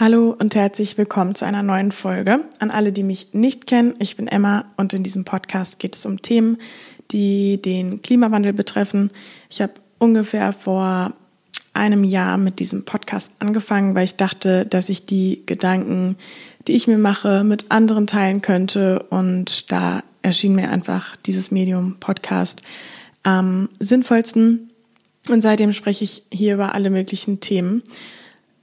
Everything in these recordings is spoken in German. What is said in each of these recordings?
Hallo und herzlich willkommen zu einer neuen Folge. An alle, die mich nicht kennen, ich bin Emma und in diesem Podcast geht es um Themen, die den Klimawandel betreffen. Ich habe ungefähr vor einem Jahr mit diesem Podcast angefangen, weil ich dachte, dass ich die Gedanken, die ich mir mache, mit anderen teilen könnte. Und da erschien mir einfach dieses Medium Podcast am sinnvollsten. Und seitdem spreche ich hier über alle möglichen Themen.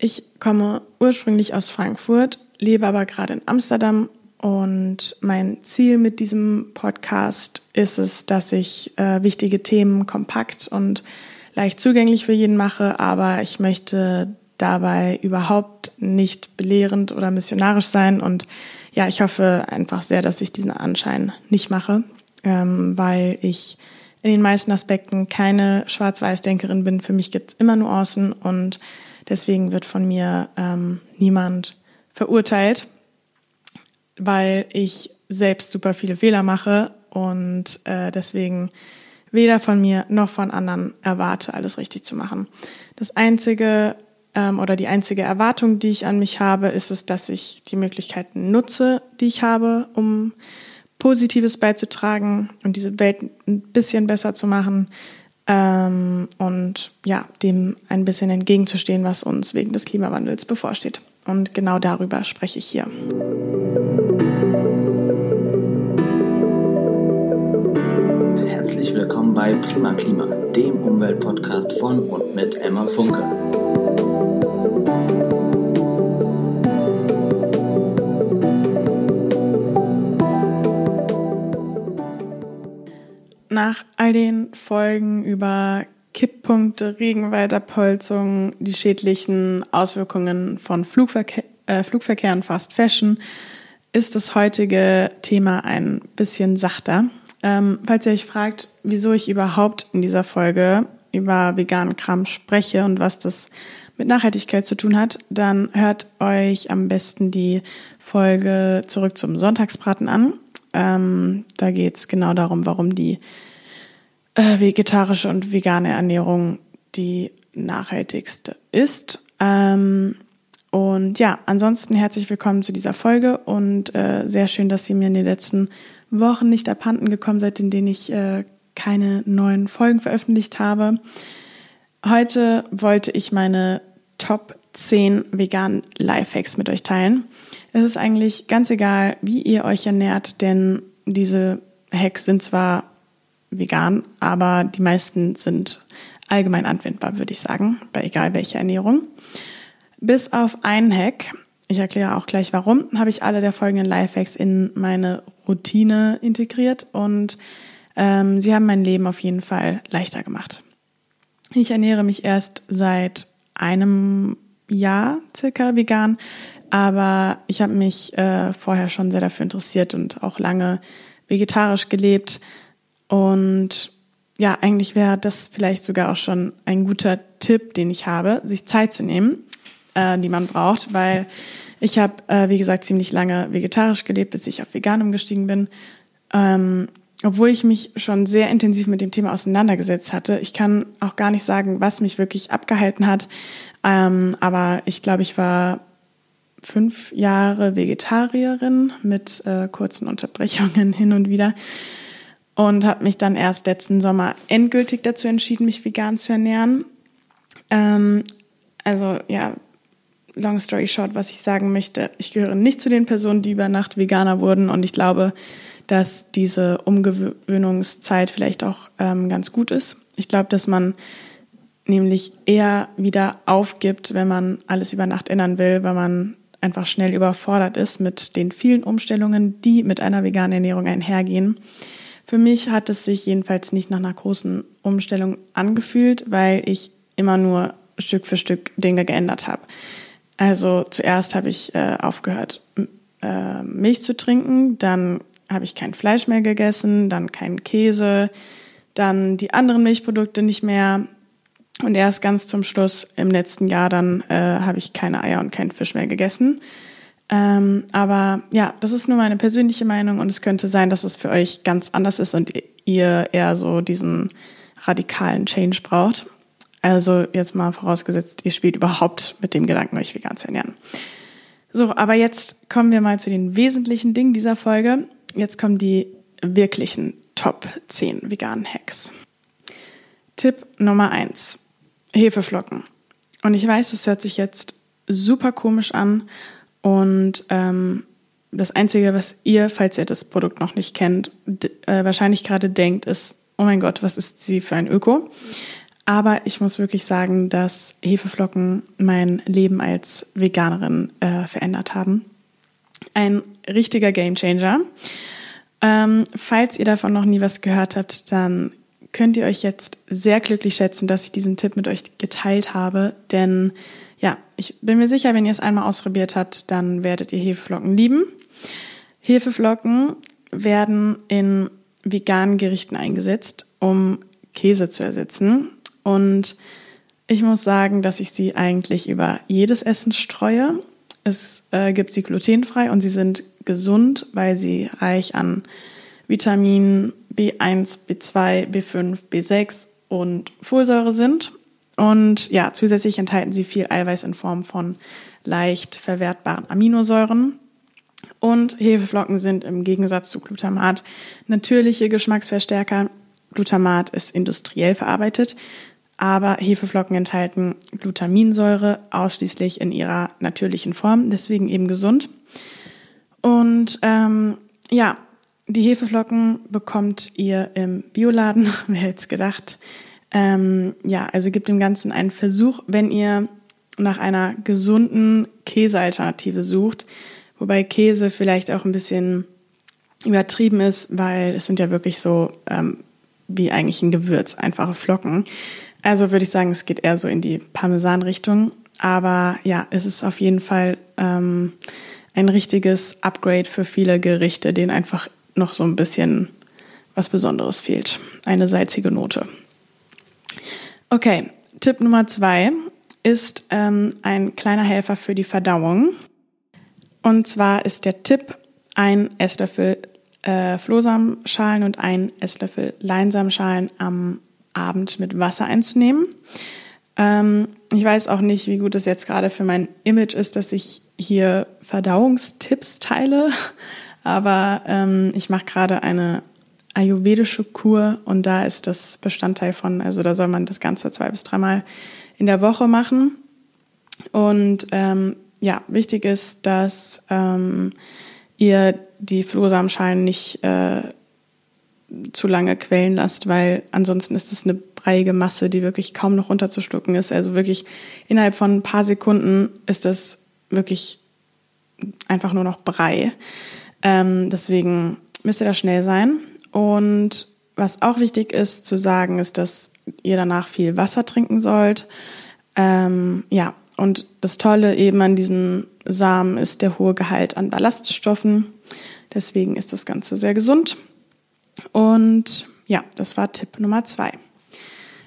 Ich komme ursprünglich aus Frankfurt, lebe aber gerade in Amsterdam und mein Ziel mit diesem Podcast ist es, dass ich äh, wichtige Themen kompakt und leicht zugänglich für jeden mache, aber ich möchte dabei überhaupt nicht belehrend oder missionarisch sein und ja, ich hoffe einfach sehr, dass ich diesen Anschein nicht mache, ähm, weil ich in den meisten Aspekten keine Schwarz-Weiß-Denkerin bin. Für mich gibt es immer Nuancen und Deswegen wird von mir ähm, niemand verurteilt, weil ich selbst super viele Fehler mache und äh, deswegen weder von mir noch von anderen erwarte, alles richtig zu machen. Das einzige ähm, oder die einzige Erwartung, die ich an mich habe, ist es, dass ich die Möglichkeiten nutze, die ich habe, um Positives beizutragen und diese Welt ein bisschen besser zu machen, ähm, und ja, dem ein bisschen entgegenzustehen, was uns wegen des Klimawandels bevorsteht. Und genau darüber spreche ich hier. Herzlich willkommen bei Prima Klima, dem Umweltpodcast von und mit Emma Funke. Nach all den Folgen über Kipppunkte, Regenwaldabholzung, die schädlichen Auswirkungen von Flugverkehr, äh, Flugverkehr und Fast Fashion ist das heutige Thema ein bisschen sachter. Ähm, falls ihr euch fragt, wieso ich überhaupt in dieser Folge über veganen Kram spreche und was das mit Nachhaltigkeit zu tun hat, dann hört euch am besten die Folge zurück zum Sonntagsbraten an. Ähm, da geht es genau darum, warum die äh, vegetarische und vegane Ernährung die nachhaltigste ist. Ähm, und ja, ansonsten herzlich willkommen zu dieser Folge und äh, sehr schön, dass ihr mir in den letzten Wochen nicht abhanden gekommen seid, in denen ich äh, keine neuen Folgen veröffentlicht habe. Heute wollte ich meine Top 10 veganen Lifehacks mit euch teilen. Es ist eigentlich ganz egal, wie ihr euch ernährt, denn diese Hacks sind zwar vegan, aber die meisten sind allgemein anwendbar, würde ich sagen, bei egal welcher Ernährung. Bis auf einen Hack, ich erkläre auch gleich warum, habe ich alle der folgenden Lifehacks in meine Routine integriert und ähm, sie haben mein Leben auf jeden Fall leichter gemacht. Ich ernähre mich erst seit einem Jahr circa vegan, aber ich habe mich äh, vorher schon sehr dafür interessiert und auch lange vegetarisch gelebt und ja, eigentlich wäre das vielleicht sogar auch schon ein guter Tipp, den ich habe, sich Zeit zu nehmen, äh, die man braucht, weil ich habe, äh, wie gesagt, ziemlich lange vegetarisch gelebt, bis ich auf vegan umgestiegen bin. Ähm, obwohl ich mich schon sehr intensiv mit dem Thema auseinandergesetzt hatte. Ich kann auch gar nicht sagen, was mich wirklich abgehalten hat. Ähm, aber ich glaube, ich war fünf Jahre Vegetarierin mit äh, kurzen Unterbrechungen hin und wieder und habe mich dann erst letzten Sommer endgültig dazu entschieden, mich vegan zu ernähren. Ähm, also ja, long story short, was ich sagen möchte, ich gehöre nicht zu den Personen, die über Nacht Veganer wurden und ich glaube, dass diese Umgewöhnungszeit vielleicht auch ähm, ganz gut ist. Ich glaube, dass man nämlich eher wieder aufgibt, wenn man alles über Nacht ändern will, weil man einfach schnell überfordert ist mit den vielen Umstellungen, die mit einer veganen Ernährung einhergehen. Für mich hat es sich jedenfalls nicht nach einer großen Umstellung angefühlt, weil ich immer nur Stück für Stück Dinge geändert habe. Also zuerst habe ich äh, aufgehört, äh, Milch zu trinken, dann habe ich kein Fleisch mehr gegessen, dann keinen Käse, dann die anderen Milchprodukte nicht mehr. Und erst ganz zum Schluss im letzten Jahr dann äh, habe ich keine Eier und keinen Fisch mehr gegessen. Ähm, aber ja, das ist nur meine persönliche Meinung und es könnte sein, dass es für euch ganz anders ist und ihr eher so diesen radikalen Change braucht. Also jetzt mal vorausgesetzt, ihr spielt überhaupt mit dem Gedanken, euch vegan zu ernähren. So, aber jetzt kommen wir mal zu den wesentlichen Dingen dieser Folge. Jetzt kommen die wirklichen Top 10 veganen Hacks. Tipp Nummer 1. Hefeflocken. Und ich weiß, es hört sich jetzt super komisch an und ähm, das Einzige, was ihr, falls ihr das Produkt noch nicht kennt, äh, wahrscheinlich gerade denkt, ist, oh mein Gott, was ist sie für ein Öko? Aber ich muss wirklich sagen, dass Hefeflocken mein Leben als Veganerin äh, verändert haben. Ein richtiger Gamechanger. Ähm, falls ihr davon noch nie was gehört habt, dann könnt ihr euch jetzt sehr glücklich schätzen, dass ich diesen Tipp mit euch geteilt habe. Denn ja, ich bin mir sicher, wenn ihr es einmal ausprobiert habt, dann werdet ihr Hefeflocken lieben. Hefeflocken werden in veganen Gerichten eingesetzt, um Käse zu ersetzen. Und ich muss sagen, dass ich sie eigentlich über jedes Essen streue. Es äh, gibt sie glutenfrei und sie sind gesund, weil sie reich an Vitaminen B1, B2, B5, B6 und Folsäure sind. Und ja, zusätzlich enthalten sie viel Eiweiß in Form von leicht verwertbaren Aminosäuren. Und Hefeflocken sind im Gegensatz zu Glutamat natürliche Geschmacksverstärker. Glutamat ist industriell verarbeitet, aber Hefeflocken enthalten Glutaminsäure ausschließlich in ihrer natürlichen Form, deswegen eben gesund. Und ähm, ja, die Hefeflocken bekommt ihr im Bioladen, wer hätte es gedacht. Ähm, ja, also gibt dem Ganzen einen Versuch, wenn ihr nach einer gesunden Käsealternative sucht, wobei Käse vielleicht auch ein bisschen übertrieben ist, weil es sind ja wirklich so ähm, wie eigentlich ein Gewürz, einfache Flocken. Also würde ich sagen, es geht eher so in die Parmesan-Richtung. Aber ja, es ist auf jeden Fall ähm, ein richtiges Upgrade für viele Gerichte, denen einfach noch so ein bisschen was Besonderes fehlt. Eine salzige Note. Okay, Tipp Nummer zwei ist ähm, ein kleiner Helfer für die Verdauung. Und zwar ist der Tipp, ein Esslöffel äh, Flohsamenschalen und ein Esslöffel Leinsamenschalen am Abend mit Wasser einzunehmen. Ähm, ich weiß auch nicht, wie gut es jetzt gerade für mein Image ist, dass ich hier Verdauungstipps teile, aber ähm, ich mache gerade eine ayurvedische Kur und da ist das Bestandteil von, also da soll man das Ganze zwei bis dreimal in der Woche machen. Und ähm, ja, wichtig ist, dass ähm, ihr die Flohsamenschalen nicht äh, zu lange quellen lasst, weil ansonsten ist es eine breiige Masse, die wirklich kaum noch runterzustucken ist. Also wirklich innerhalb von ein paar Sekunden ist das wirklich einfach nur noch Brei. Ähm, deswegen müsst ihr da schnell sein. Und was auch wichtig ist zu sagen, ist, dass ihr danach viel Wasser trinken sollt. Ähm, ja, und das Tolle eben an diesen Samen ist der hohe Gehalt an Ballaststoffen. Deswegen ist das Ganze sehr gesund. Und ja, das war Tipp Nummer zwei.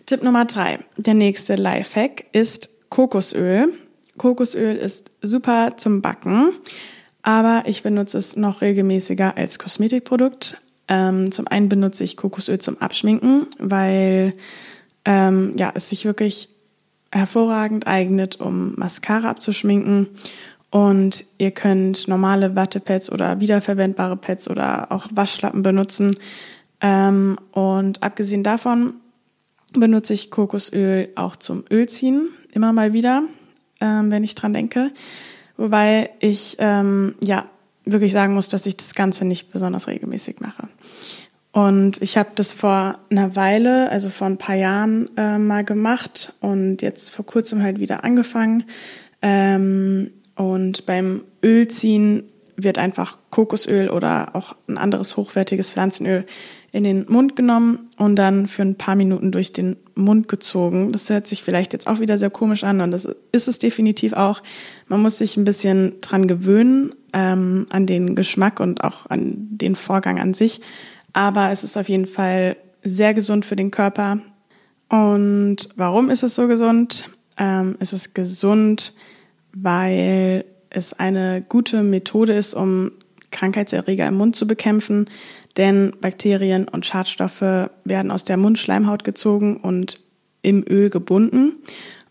Tipp Nummer drei. Der nächste Lifehack ist Kokosöl. Kokosöl ist super zum Backen, aber ich benutze es noch regelmäßiger als Kosmetikprodukt. Ähm, zum einen benutze ich Kokosöl zum Abschminken, weil ähm, ja, es sich wirklich hervorragend eignet, um Mascara abzuschminken und ihr könnt normale Wattepads oder wiederverwendbare Pads oder auch Waschlappen benutzen. Ähm, und abgesehen davon benutze ich Kokosöl auch zum Ölziehen, immer mal wieder, ähm, wenn ich dran denke. Wobei ich ähm, ja wirklich sagen muss, dass ich das Ganze nicht besonders regelmäßig mache. Und ich habe das vor einer Weile, also vor ein paar Jahren äh, mal gemacht und jetzt vor kurzem halt wieder angefangen. Ähm, und beim Ölziehen wird einfach Kokosöl oder auch ein anderes hochwertiges Pflanzenöl in den Mund genommen und dann für ein paar Minuten durch den Mund gezogen. Das hört sich vielleicht jetzt auch wieder sehr komisch an und das ist es definitiv auch. Man muss sich ein bisschen dran gewöhnen, ähm, an den Geschmack und auch an den Vorgang an sich. Aber es ist auf jeden Fall sehr gesund für den Körper. Und warum ist es so gesund? Ähm, es ist gesund, weil es eine gute Methode ist, um Krankheitserreger im Mund zu bekämpfen, denn Bakterien und Schadstoffe werden aus der Mundschleimhaut gezogen und im Öl gebunden.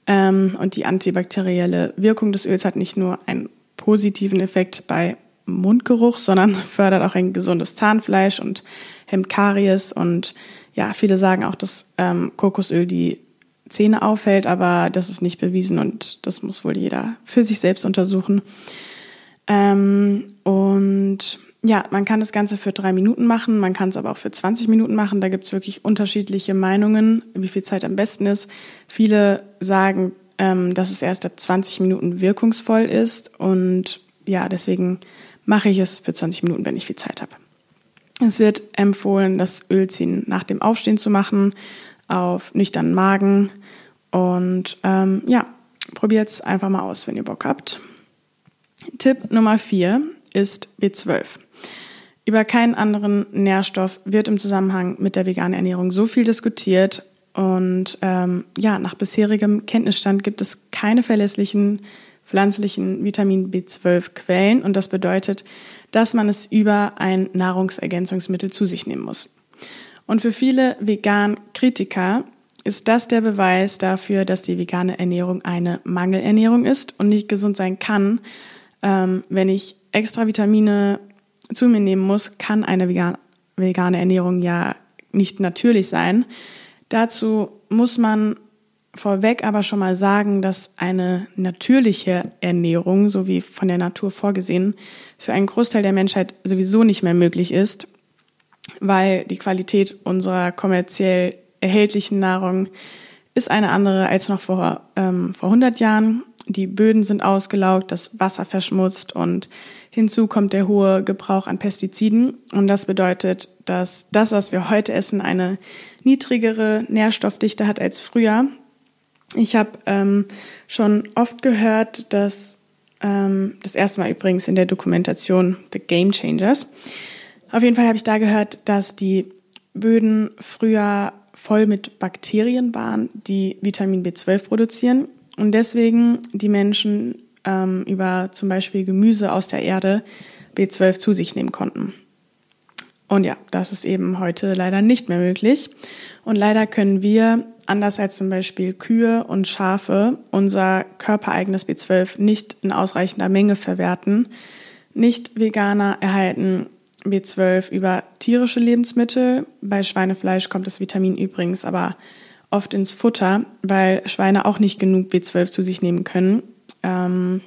Ähm, und die antibakterielle Wirkung des Öls hat nicht nur einen positiven Effekt bei Mundgeruch, sondern fördert auch ein gesundes Zahnfleisch und hemmt Karies. Und ja, viele sagen auch, dass ähm, Kokosöl die Zähne aufhält, aber das ist nicht bewiesen und das muss wohl jeder für sich selbst untersuchen. Ähm, und ja, man kann das Ganze für drei Minuten machen, man kann es aber auch für 20 Minuten machen. Da gibt es wirklich unterschiedliche Meinungen, wie viel Zeit am besten ist. Viele sagen, ähm, dass es erst ab 20 Minuten wirkungsvoll ist und ja, deswegen mache ich es für 20 Minuten, wenn ich viel Zeit habe. Es wird empfohlen, das Ölziehen nach dem Aufstehen zu machen, auf nüchternen Magen. Und ähm, ja, probiert es einfach mal aus, wenn ihr Bock habt. Tipp Nummer 4 ist B12. Über keinen anderen Nährstoff wird im Zusammenhang mit der veganen Ernährung so viel diskutiert. Und ähm, ja, nach bisherigem Kenntnisstand gibt es keine verlässlichen pflanzlichen Vitamin B12-Quellen und das bedeutet, dass man es über ein Nahrungsergänzungsmittel zu sich nehmen muss. Und für viele Vegan-Kritiker ist das der Beweis dafür, dass die vegane Ernährung eine Mangelernährung ist und nicht gesund sein kann. Ähm, wenn ich extra Vitamine zu mir nehmen muss, kann eine vegane Ernährung ja nicht natürlich sein. Dazu muss man vorweg aber schon mal sagen, dass eine natürliche Ernährung, so wie von der Natur vorgesehen, für einen Großteil der Menschheit sowieso nicht mehr möglich ist, weil die Qualität unserer kommerziell erhältlichen Nahrung ist eine andere als noch vor, ähm, vor 100 Jahren. Die Böden sind ausgelaugt, das Wasser verschmutzt und hinzu kommt der hohe Gebrauch an Pestiziden. Und das bedeutet, dass das, was wir heute essen, eine niedrigere Nährstoffdichte hat als früher. Ich habe ähm, schon oft gehört, dass ähm, das erste Mal übrigens in der Dokumentation The Game Changers. Auf jeden Fall habe ich da gehört, dass die Böden früher voll mit Bakterien waren, die Vitamin B12 produzieren und deswegen die Menschen ähm, über zum Beispiel Gemüse aus der Erde B12 zu sich nehmen konnten. Und ja, das ist eben heute leider nicht mehr möglich. Und leider können wir anders als zum Beispiel Kühe und Schafe, unser körpereigenes B12 nicht in ausreichender Menge verwerten. Nicht-Veganer erhalten B12 über tierische Lebensmittel. Bei Schweinefleisch kommt das Vitamin übrigens aber oft ins Futter, weil Schweine auch nicht genug B12 zu sich nehmen können. Ähm,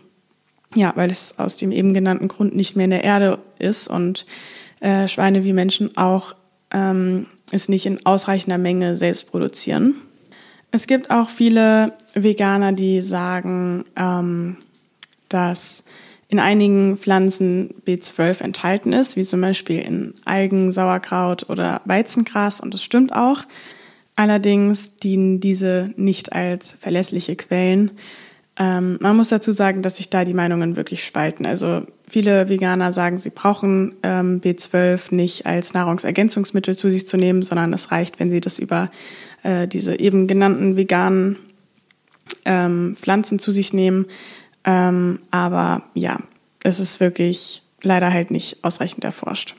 ja, weil es aus dem eben genannten Grund nicht mehr in der Erde ist und äh, Schweine wie Menschen auch ähm, es nicht in ausreichender Menge selbst produzieren. Es gibt auch viele Veganer, die sagen, ähm, dass in einigen Pflanzen B12 enthalten ist, wie zum Beispiel in Algen, Sauerkraut oder Weizengras. Und das stimmt auch. Allerdings dienen diese nicht als verlässliche Quellen. Ähm, man muss dazu sagen, dass sich da die Meinungen wirklich spalten. Also viele Veganer sagen, sie brauchen ähm, B12 nicht als Nahrungsergänzungsmittel zu sich zu nehmen, sondern es reicht, wenn sie das über äh, diese eben genannten veganen ähm, Pflanzen zu sich nehmen. Ähm, aber ja, es ist wirklich leider halt nicht ausreichend erforscht.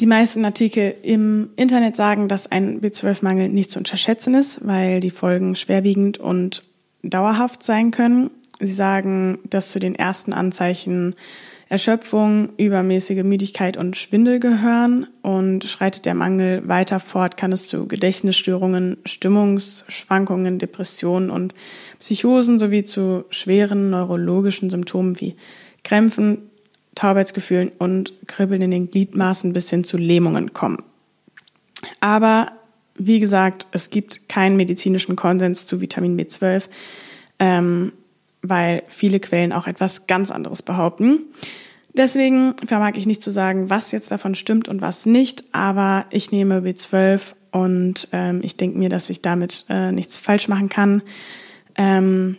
Die meisten Artikel im Internet sagen, dass ein B12-Mangel nicht zu unterschätzen ist, weil die Folgen schwerwiegend und dauerhaft sein können. Sie sagen, dass zu den ersten Anzeichen Erschöpfung, übermäßige Müdigkeit und Schwindel gehören und schreitet der Mangel weiter fort, kann es zu Gedächtnisstörungen, Stimmungsschwankungen, Depressionen und Psychosen sowie zu schweren neurologischen Symptomen wie Krämpfen, Taubheitsgefühlen und Kribbeln in den Gliedmaßen bis hin zu Lähmungen kommen. Aber wie gesagt, es gibt keinen medizinischen Konsens zu Vitamin B12. Ähm, weil viele Quellen auch etwas ganz anderes behaupten. Deswegen vermag ich nicht zu sagen, was jetzt davon stimmt und was nicht, aber ich nehme B12 und ähm, ich denke mir, dass ich damit äh, nichts falsch machen kann. Ähm,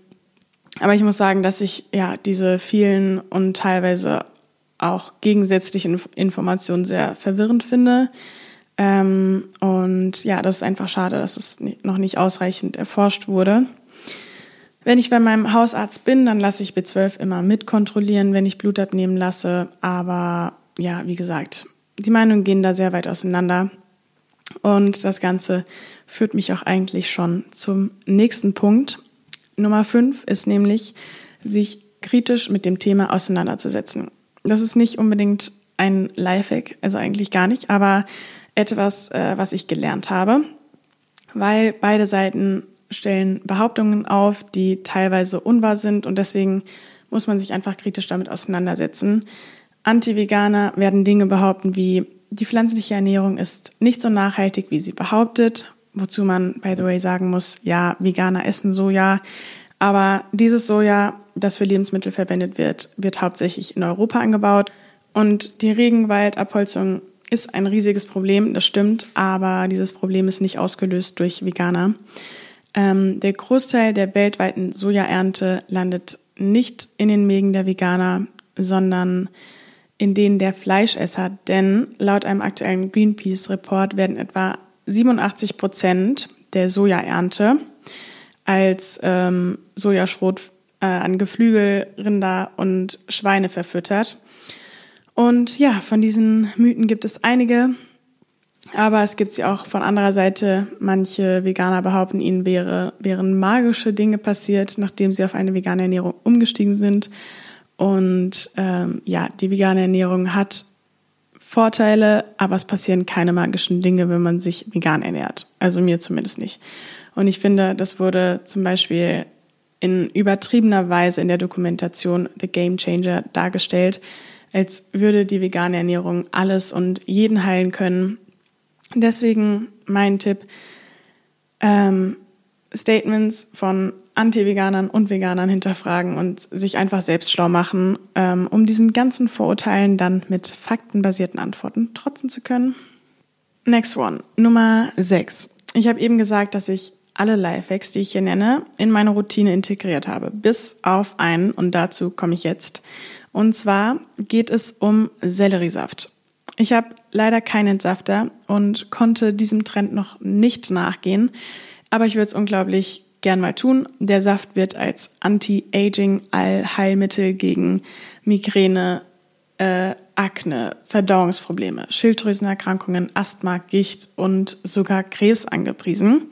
aber ich muss sagen, dass ich ja diese vielen und teilweise auch gegensätzlichen Informationen sehr verwirrend finde. Ähm, und ja, das ist einfach schade, dass es noch nicht ausreichend erforscht wurde. Wenn ich bei meinem Hausarzt bin, dann lasse ich B12 immer mitkontrollieren, wenn ich Blut abnehmen lasse. Aber ja, wie gesagt, die Meinungen gehen da sehr weit auseinander. Und das Ganze führt mich auch eigentlich schon zum nächsten Punkt. Nummer fünf ist nämlich, sich kritisch mit dem Thema auseinanderzusetzen. Das ist nicht unbedingt ein Lifehack, also eigentlich gar nicht, aber etwas, äh, was ich gelernt habe, weil beide Seiten stellen Behauptungen auf, die teilweise unwahr sind und deswegen muss man sich einfach kritisch damit auseinandersetzen. Anti-Veganer werden Dinge behaupten wie, die pflanzliche Ernährung ist nicht so nachhaltig, wie sie behauptet, wozu man, by the way, sagen muss, ja, Veganer essen Soja, aber dieses Soja, das für Lebensmittel verwendet wird, wird hauptsächlich in Europa angebaut. Und die Regenwaldabholzung ist ein riesiges Problem, das stimmt, aber dieses Problem ist nicht ausgelöst durch Veganer. Ähm, der Großteil der weltweiten Sojaernte landet nicht in den Mägen der Veganer, sondern in denen der Fleischesser, denn laut einem aktuellen Greenpeace-Report werden etwa 87 Prozent der Sojaernte als ähm, Sojaschrot äh, an Geflügel, Rinder und Schweine verfüttert. Und ja, von diesen Mythen gibt es einige, aber es gibt sie auch von anderer Seite. Manche Veganer behaupten, ihnen wäre, wären magische Dinge passiert, nachdem sie auf eine vegane Ernährung umgestiegen sind. Und ähm, ja, die vegane Ernährung hat Vorteile, aber es passieren keine magischen Dinge, wenn man sich vegan ernährt. Also mir zumindest nicht. Und ich finde, das wurde zum Beispiel in übertriebener Weise in der Dokumentation The Game Changer dargestellt, als würde die vegane Ernährung alles und jeden heilen können. Deswegen mein Tipp, ähm, Statements von Anti-Veganern und Veganern hinterfragen und sich einfach selbst schlau machen, ähm, um diesen ganzen Vorurteilen dann mit faktenbasierten Antworten trotzen zu können. Next one, Nummer 6. Ich habe eben gesagt, dass ich alle Lifehacks, die ich hier nenne, in meine Routine integriert habe, bis auf einen und dazu komme ich jetzt. Und zwar geht es um Selleriesaft. Ich habe leider keinen Entsafter und konnte diesem Trend noch nicht nachgehen, aber ich würde es unglaublich gern mal tun. Der Saft wird als Anti-Aging-Allheilmittel gegen Migräne, äh, Akne, Verdauungsprobleme, Schilddrüsenerkrankungen, Asthma, Gicht und sogar Krebs angepriesen.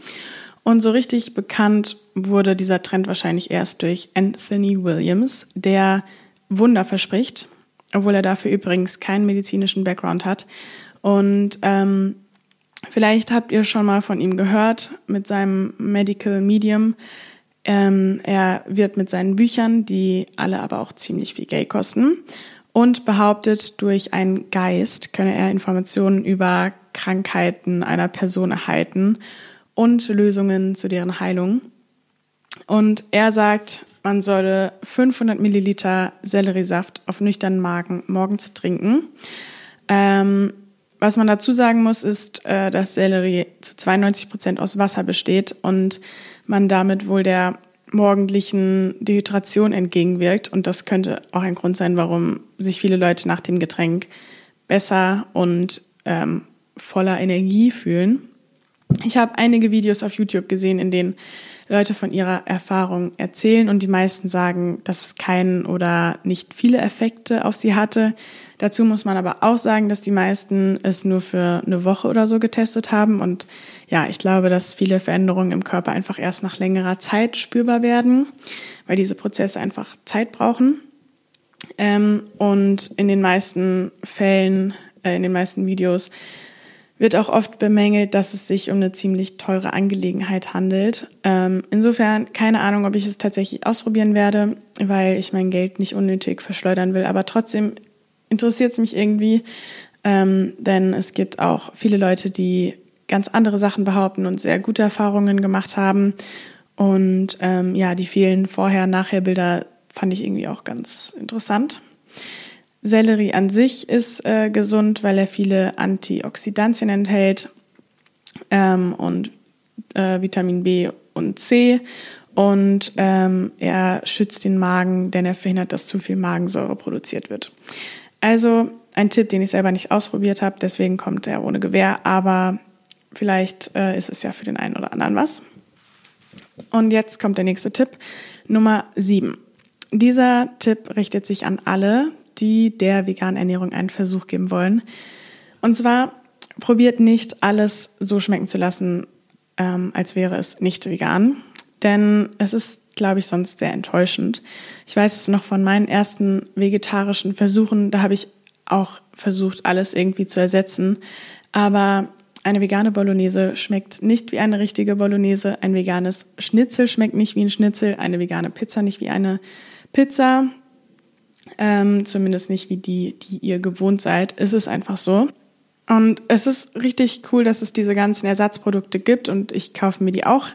Und so richtig bekannt wurde dieser Trend wahrscheinlich erst durch Anthony Williams, der Wunder verspricht, obwohl er dafür übrigens keinen medizinischen Background hat. Und ähm, vielleicht habt ihr schon mal von ihm gehört mit seinem Medical Medium. Ähm, er wird mit seinen Büchern, die alle aber auch ziemlich viel Geld kosten, und behauptet, durch einen Geist könne er Informationen über Krankheiten einer Person erhalten und Lösungen zu deren Heilung. Und er sagt, man solle 500 Milliliter Selleriesaft auf nüchternen Magen morgens trinken. Ähm, was man dazu sagen muss, ist, äh, dass Sellerie zu 92 Prozent aus Wasser besteht und man damit wohl der morgendlichen Dehydration entgegenwirkt. Und das könnte auch ein Grund sein, warum sich viele Leute nach dem Getränk besser und ähm, voller Energie fühlen. Ich habe einige Videos auf YouTube gesehen, in denen Leute von ihrer Erfahrung erzählen und die meisten sagen, dass es keinen oder nicht viele Effekte auf sie hatte. Dazu muss man aber auch sagen, dass die meisten es nur für eine Woche oder so getestet haben und ja, ich glaube, dass viele Veränderungen im Körper einfach erst nach längerer Zeit spürbar werden, weil diese Prozesse einfach Zeit brauchen. Ähm, und in den meisten Fällen, äh, in den meisten Videos wird auch oft bemängelt, dass es sich um eine ziemlich teure Angelegenheit handelt. Ähm, insofern keine Ahnung, ob ich es tatsächlich ausprobieren werde, weil ich mein Geld nicht unnötig verschleudern will. Aber trotzdem interessiert es mich irgendwie, ähm, denn es gibt auch viele Leute, die ganz andere Sachen behaupten und sehr gute Erfahrungen gemacht haben. Und ähm, ja, die vielen Vorher-Nachher-Bilder fand ich irgendwie auch ganz interessant. Sellerie an sich ist äh, gesund, weil er viele Antioxidantien enthält ähm, und äh, Vitamin B und C. Und ähm, er schützt den Magen, denn er verhindert, dass zu viel Magensäure produziert wird. Also ein Tipp, den ich selber nicht ausprobiert habe, deswegen kommt er ohne Gewähr, aber vielleicht äh, ist es ja für den einen oder anderen was. Und jetzt kommt der nächste Tipp, Nummer sieben. Dieser Tipp richtet sich an alle, die der veganen Ernährung einen Versuch geben wollen. Und zwar probiert nicht alles so schmecken zu lassen, ähm, als wäre es nicht vegan. denn es ist, glaube ich, sonst sehr enttäuschend. Ich weiß es noch von meinen ersten vegetarischen Versuchen, da habe ich auch versucht, alles irgendwie zu ersetzen, aber eine vegane Bolognese schmeckt nicht wie eine richtige Bolognese. Ein veganes Schnitzel schmeckt nicht wie ein Schnitzel. Eine vegane Pizza nicht wie eine Pizza. Ähm, zumindest nicht wie die, die ihr gewohnt seid. Es ist einfach so. Und es ist richtig cool, dass es diese ganzen Ersatzprodukte gibt und ich kaufe mir die auch.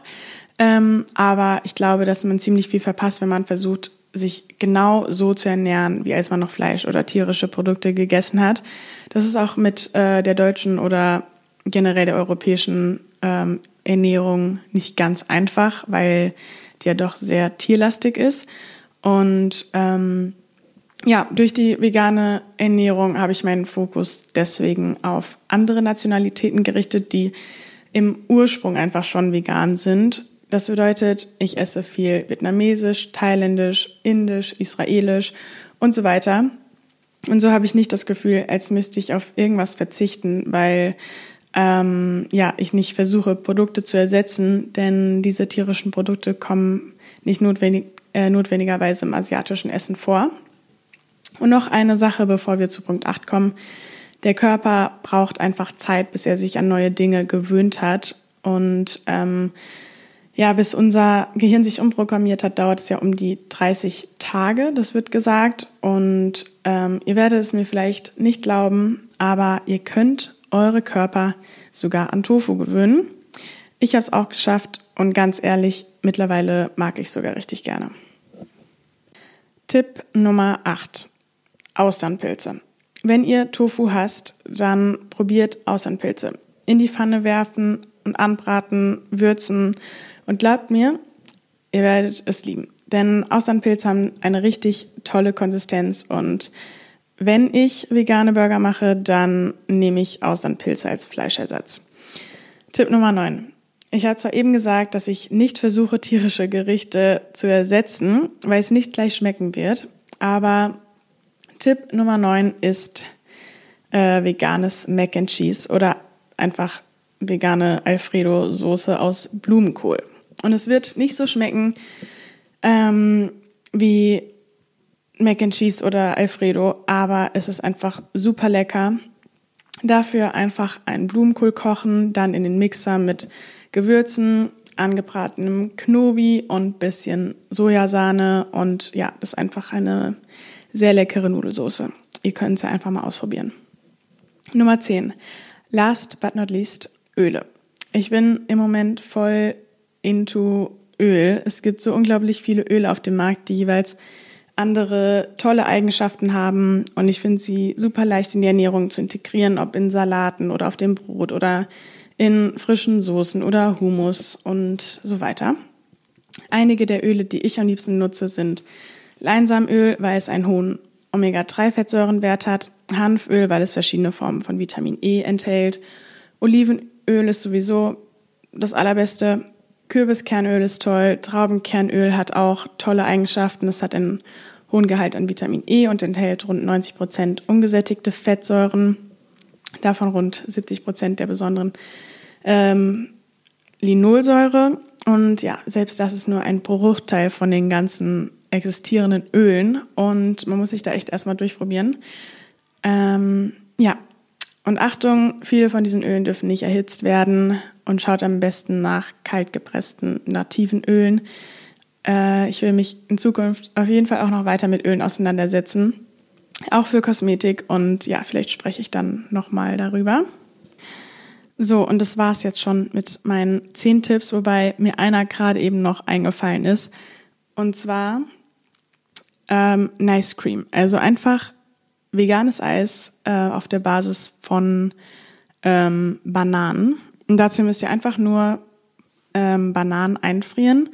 Ähm, aber ich glaube, dass man ziemlich viel verpasst, wenn man versucht, sich genau so zu ernähren, wie als man noch Fleisch oder tierische Produkte gegessen hat. Das ist auch mit äh, der deutschen oder generell der europäischen ähm, Ernährung nicht ganz einfach, weil die ja doch sehr tierlastig ist. Und ähm, ja, durch die vegane Ernährung habe ich meinen Fokus deswegen auf andere Nationalitäten gerichtet, die im Ursprung einfach schon vegan sind. Das bedeutet, ich esse viel vietnamesisch, thailändisch, indisch, israelisch und so weiter. Und so habe ich nicht das Gefühl, als müsste ich auf irgendwas verzichten, weil ähm, ja, ich nicht versuche, Produkte zu ersetzen, denn diese tierischen Produkte kommen nicht notwendig, äh, notwendigerweise im asiatischen Essen vor. Und noch eine Sache, bevor wir zu Punkt 8 kommen. Der Körper braucht einfach Zeit, bis er sich an neue Dinge gewöhnt hat. Und ähm, ja, bis unser Gehirn sich umprogrammiert hat, dauert es ja um die 30 Tage, das wird gesagt. Und ähm, ihr werdet es mir vielleicht nicht glauben, aber ihr könnt eure Körper sogar an Tofu gewöhnen. Ich habe es auch geschafft und ganz ehrlich, mittlerweile mag ich sogar richtig gerne. Tipp Nummer 8. Austernpilze. Wenn ihr Tofu hasst, dann probiert Austernpilze. In die Pfanne werfen und anbraten, würzen und glaubt mir, ihr werdet es lieben. Denn Austernpilze haben eine richtig tolle Konsistenz und wenn ich vegane Burger mache, dann nehme ich Austernpilze als Fleischersatz. Tipp Nummer 9. Ich habe zwar eben gesagt, dass ich nicht versuche, tierische Gerichte zu ersetzen, weil es nicht gleich schmecken wird, aber Tipp Nummer 9 ist äh, veganes Mac and Cheese oder einfach vegane Alfredo-Soße aus Blumenkohl. Und es wird nicht so schmecken ähm, wie Mac and Cheese oder Alfredo, aber es ist einfach super lecker. Dafür einfach einen Blumenkohl kochen, dann in den Mixer mit Gewürzen, angebratenem Knobi und bisschen Sojasahne und ja, das ist einfach eine sehr leckere Nudelsoße. Ihr könnt ja einfach mal ausprobieren. Nummer 10. Last but not least, Öle. Ich bin im Moment voll into Öl. Es gibt so unglaublich viele Öle auf dem Markt, die jeweils andere tolle Eigenschaften haben und ich finde sie super leicht in die Ernährung zu integrieren, ob in Salaten oder auf dem Brot oder in frischen Soßen oder Hummus und so weiter. Einige der Öle, die ich am liebsten nutze, sind Leinsamöl, weil es einen hohen Omega-3-Fettsäurenwert hat, Hanföl, weil es verschiedene Formen von Vitamin E enthält, Olivenöl ist sowieso das allerbeste, Kürbiskernöl ist toll, Traubenkernöl hat auch tolle Eigenschaften. Es hat einen hohen Gehalt an Vitamin E und enthält rund 90 Prozent ungesättigte Fettsäuren, davon rund 70 Prozent der besonderen ähm, Linolsäure. Und ja, selbst das ist nur ein Bruchteil von den ganzen existierenden Ölen und man muss sich da echt erstmal durchprobieren. Ähm, ja, und Achtung, viele von diesen Ölen dürfen nicht erhitzt werden und schaut am besten nach kaltgepressten nativen Ölen. Äh, ich will mich in Zukunft auf jeden Fall auch noch weiter mit Ölen auseinandersetzen, auch für Kosmetik und ja, vielleicht spreche ich dann nochmal darüber. So, und das war's jetzt schon mit meinen zehn Tipps, wobei mir einer gerade eben noch eingefallen ist. Und zwar ähm, Nice Cream. Also einfach veganes Eis äh, auf der Basis von ähm, Bananen. Und dazu müsst ihr einfach nur ähm, Bananen einfrieren,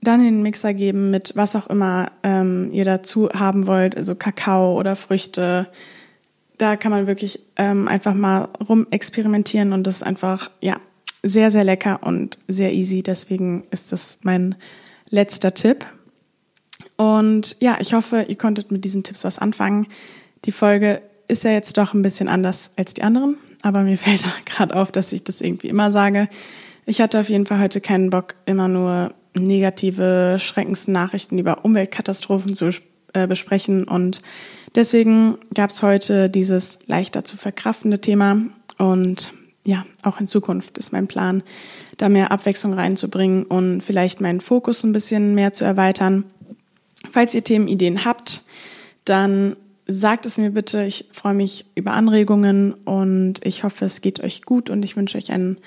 dann in den Mixer geben mit was auch immer ähm, ihr dazu haben wollt, also Kakao oder Früchte. Da kann man wirklich ähm, einfach mal rum experimentieren und das ist einfach, ja, sehr, sehr lecker und sehr easy. Deswegen ist das mein letzter Tipp. Und ja, ich hoffe, ihr konntet mit diesen Tipps was anfangen. Die Folge ist ja jetzt doch ein bisschen anders als die anderen, aber mir fällt gerade auf, dass ich das irgendwie immer sage. Ich hatte auf jeden Fall heute keinen Bock, immer nur negative Schreckensnachrichten über Umweltkatastrophen zu äh, besprechen. Und deswegen gab es heute dieses leichter zu verkraftende Thema. Und ja, auch in Zukunft ist mein Plan, da mehr Abwechslung reinzubringen und vielleicht meinen Fokus ein bisschen mehr zu erweitern. Falls ihr Themenideen habt, dann sagt es mir bitte. Ich freue mich über Anregungen und ich hoffe, es geht euch gut und ich wünsche euch einen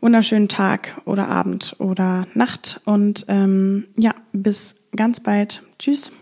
wunderschönen Tag oder Abend oder Nacht und ähm, ja, bis ganz bald. Tschüss.